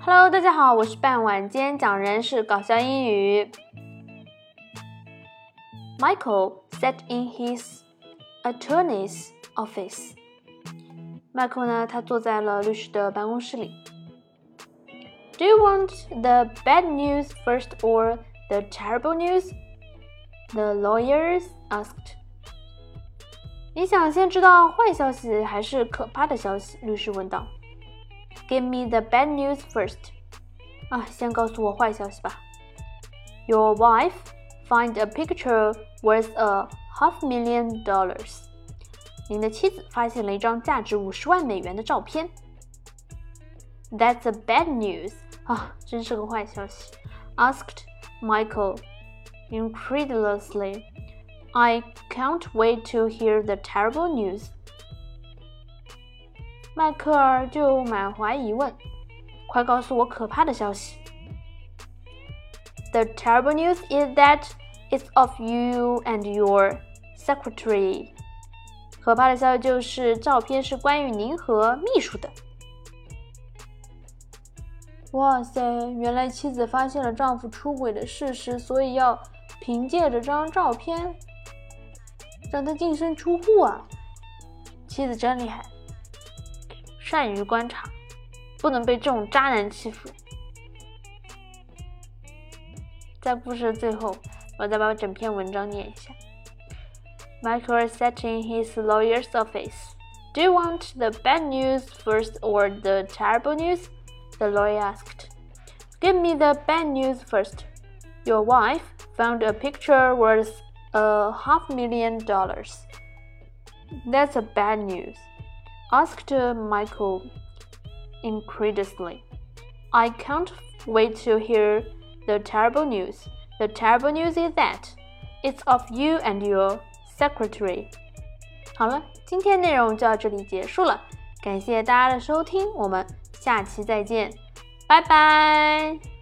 Hello，大家好，我是半晚间讲人是搞笑英语。Michael sat in his attorney's office. Michael 呢，他坐在了律师的办公室里。Do you want the bad news first or the terrible news? The lawyers asked. 你想先知道坏消息还是可怕的消息？律师问道。Give me the bad news first. 啊，先告诉我坏消息吧。Your wife find a picture worth a half million dollars. 您的妻子发现了一张价值五十万美元的照片。That's a bad news. 啊，真是个坏消息。Asked Michael incredulously. I can't wait to hear the terrible news. 迈克尔就满怀疑问：“快告诉我可怕的消息！”The terrible news is that it's of you and your secretary. 可怕的消息就是照片是关于您和秘书的。哇塞！原来妻子发现了丈夫出轨的事实，所以要凭借这张照片。让他净身出户啊！妻子真厉害，善于观察，不能被这种渣男欺负。在故事的最后，我再把整篇文章念一下。Michael sat in his lawyer's office. Do you want the bad news first or the terrible news? The lawyer asked. Give me the bad news first. Your wife found a picture worth a half million dollars. That's a bad news, asked Michael incredulously. I can't wait to hear the terrible news. The terrible news is that it's of you and your secretary. 好了，今天内容就到这里结束了，感谢大家的收听，我们下期再见，拜拜。